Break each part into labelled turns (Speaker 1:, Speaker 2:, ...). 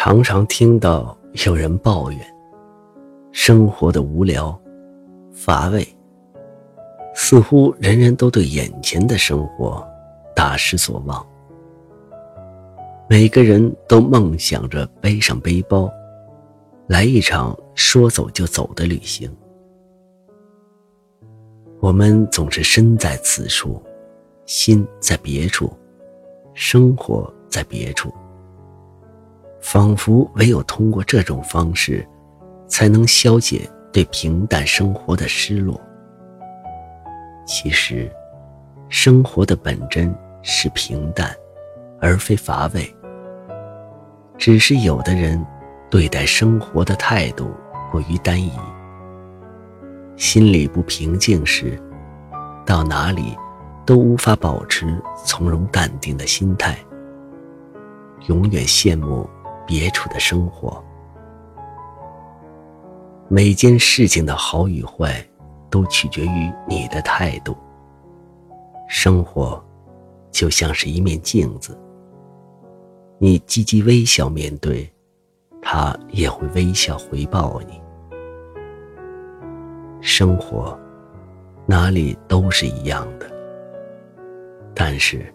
Speaker 1: 常常听到有人抱怨生活的无聊、乏味，似乎人人都对眼前的生活大失所望。每个人都梦想着背上背包，来一场说走就走的旅行。我们总是身在此处，心在别处，生活在别处。仿佛唯有通过这种方式，才能消解对平淡生活的失落。其实，生活的本真是平淡，而非乏味。只是有的人对待生活的态度过于单一，心里不平静时，到哪里都无法保持从容淡定的心态，永远羡慕。别处的生活，每件事情的好与坏，都取决于你的态度。生活就像是一面镜子，你积极微笑面对，它也会微笑回报你。生活哪里都是一样的，但是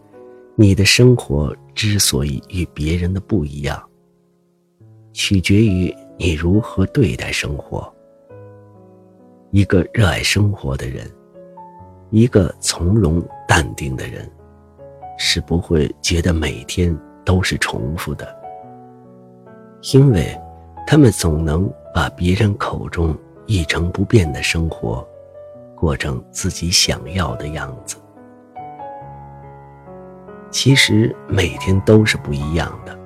Speaker 1: 你的生活之所以与别人的不一样。取决于你如何对待生活。一个热爱生活的人，一个从容淡定的人，是不会觉得每天都是重复的，因为他们总能把别人口中一成不变的生活，过成自己想要的样子。其实每天都是不一样的，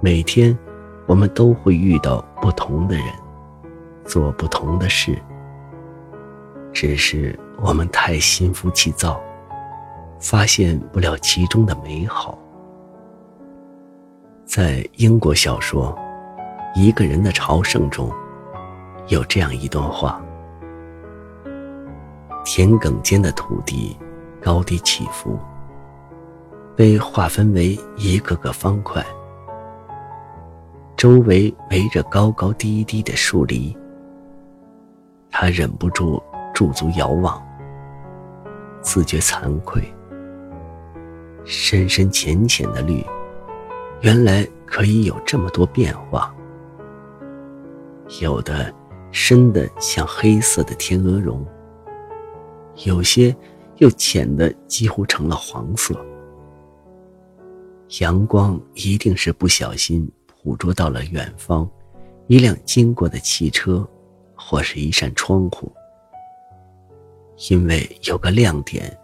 Speaker 1: 每天。我们都会遇到不同的人，做不同的事，只是我们太心浮气躁，发现不了其中的美好。在英国小说《一个人的朝圣》中，有这样一段话：田埂间的土地高低起伏，被划分为一个个方块。周围围着高高低低的树篱，他忍不住驻足遥望，自觉惭愧。深深浅浅的绿，原来可以有这么多变化。有的深的像黑色的天鹅绒，有些又浅的几乎成了黄色。阳光一定是不小心。捕捉到了远方一辆经过的汽车，或是一扇窗户，因为有个亮点，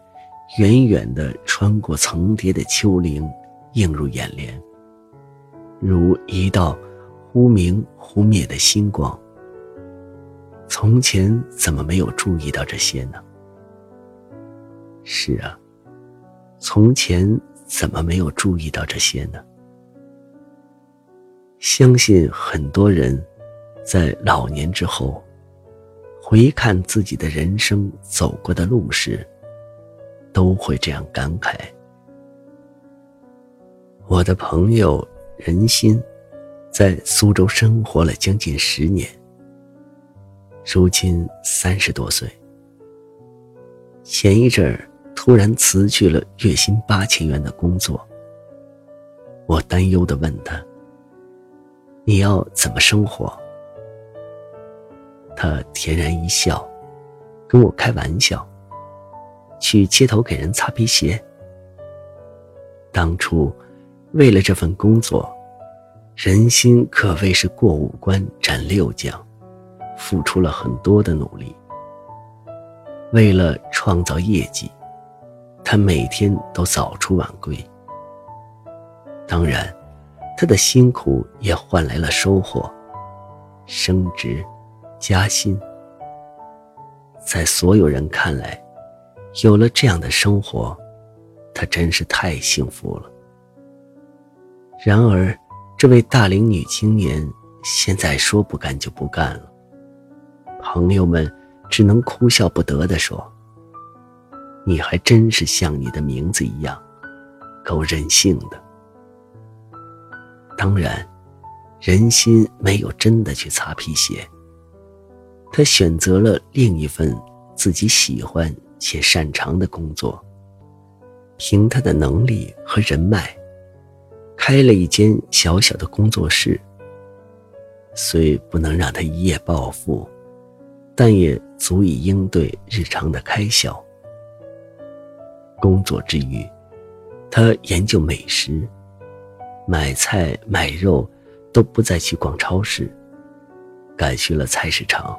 Speaker 1: 远远的穿过层叠的丘陵，映入眼帘，如一道忽明忽灭的星光。从前怎么没有注意到这些呢？是啊，从前怎么没有注意到这些呢？相信很多人，在老年之后，回看自己的人生走过的路时，都会这样感慨。我的朋友任心，在苏州生活了将近十年，如今三十多岁。前一阵儿突然辞去了月薪八千元的工作，我担忧的问他。你要怎么生活？他恬然一笑，跟我开玩笑：“去街头给人擦皮鞋。”当初为了这份工作，人心可谓是过五关斩六将，付出了很多的努力。为了创造业绩，他每天都早出晚归。当然。他的辛苦也换来了收获，升职、加薪。在所有人看来，有了这样的生活，他真是太幸福了。然而，这位大龄女青年现在说不干就不干了，朋友们只能哭笑不得地说：“你还真是像你的名字一样，够任性的。”当然，人心没有真的去擦皮鞋。他选择了另一份自己喜欢且擅长的工作，凭他的能力和人脉，开了一间小小的工作室。虽不能让他一夜暴富，但也足以应对日常的开销。工作之余，他研究美食。买菜买肉，都不再去逛超市，改去了菜市场。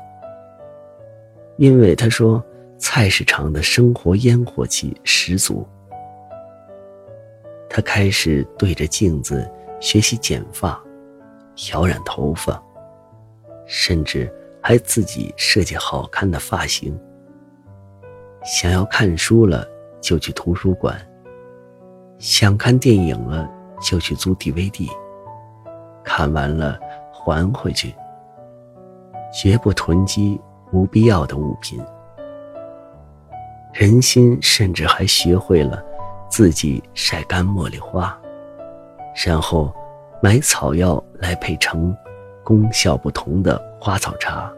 Speaker 1: 因为他说，菜市场的生活烟火气十足。他开始对着镜子学习剪发、挑染头发，甚至还自己设计好看的发型。想要看书了，就去图书馆；想看电影了。就去租 DVD，看完了还回去，绝不囤积不必要的物品。人心甚至还学会了自己晒干茉莉花，然后买草药来配成功效不同的花草茶，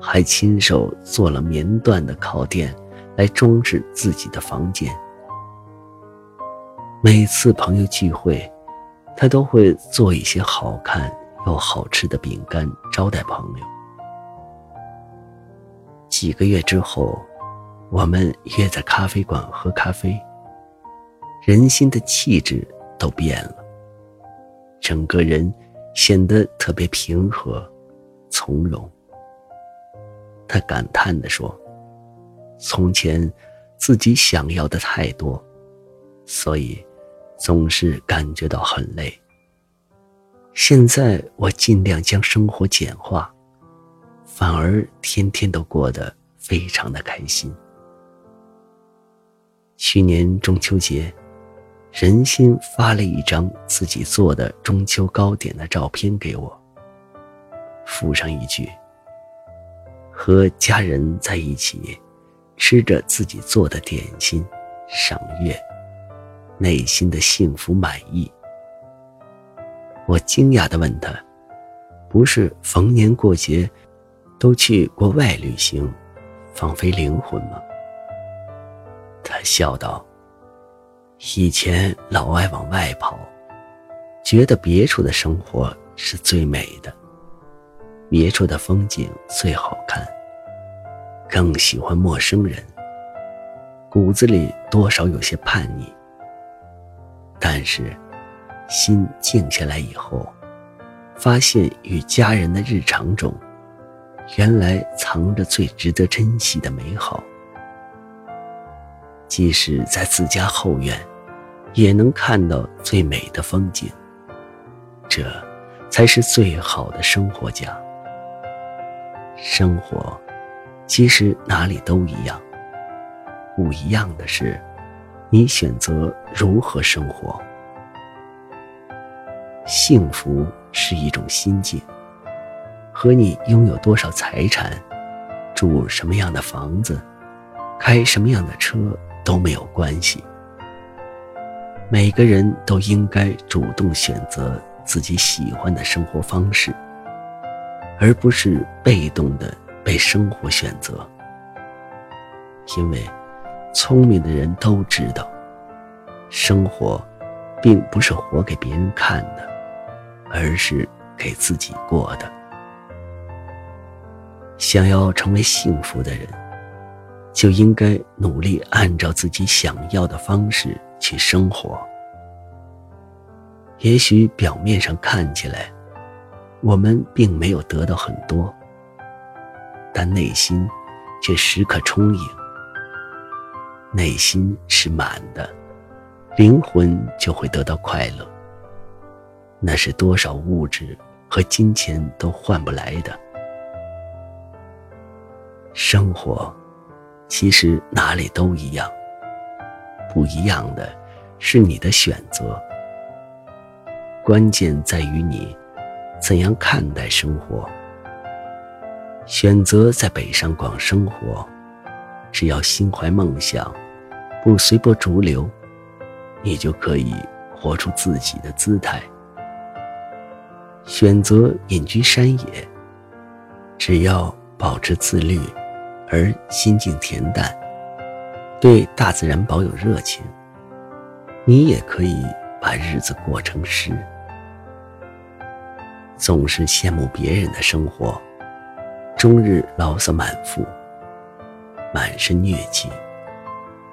Speaker 1: 还亲手做了棉缎的靠垫来装饰自己的房间。每次朋友聚会，他都会做一些好看又好吃的饼干招待朋友。几个月之后，我们约在咖啡馆喝咖啡，人心的气质都变了，整个人显得特别平和、从容。他感叹地说：“从前自己想要的太多，所以。”总是感觉到很累。现在我尽量将生活简化，反而天天都过得非常的开心。去年中秋节，任心发了一张自己做的中秋糕点的照片给我，附上一句：“和家人在一起，吃着自己做的点心，赏月。”内心的幸福满意。我惊讶地问他：“不是逢年过节都去国外旅行，放飞灵魂吗？”他笑道：“以前老爱往外跑，觉得别处的生活是最美的，别处的风景最好看，更喜欢陌生人，骨子里多少有些叛逆。”但是，心静下来以后，发现与家人的日常中，原来藏着最值得珍惜的美好。即使在自家后院，也能看到最美的风景。这，才是最好的生活家。生活，其实哪里都一样，不一样的是。你选择如何生活？幸福是一种心境，和你拥有多少财产、住什么样的房子、开什么样的车都没有关系。每个人都应该主动选择自己喜欢的生活方式，而不是被动的被生活选择，因为。聪明的人都知道，生活并不是活给别人看的，而是给自己过的。想要成为幸福的人，就应该努力按照自己想要的方式去生活。也许表面上看起来，我们并没有得到很多，但内心却时刻充盈。内心是满的，灵魂就会得到快乐。那是多少物质和金钱都换不来的。生活，其实哪里都一样，不一样的是你的选择。关键在于你怎样看待生活。选择在北上广生活，只要心怀梦想，不随波逐流，你就可以活出自己的姿态。选择隐居山野，只要保持自律。而心境恬淡，对大自然保有热情，你也可以把日子过成诗。总是羡慕别人的生活，终日牢骚满腹，满身疟疾，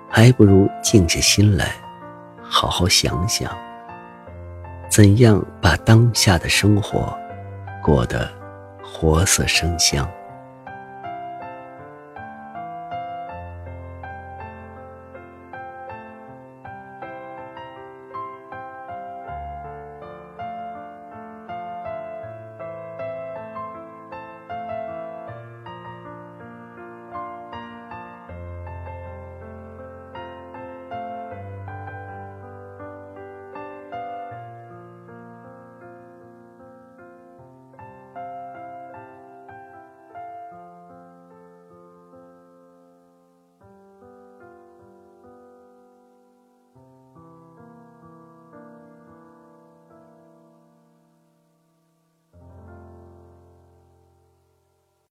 Speaker 1: 还不如静下心来，好好想想，怎样把当下的生活过得活色生香。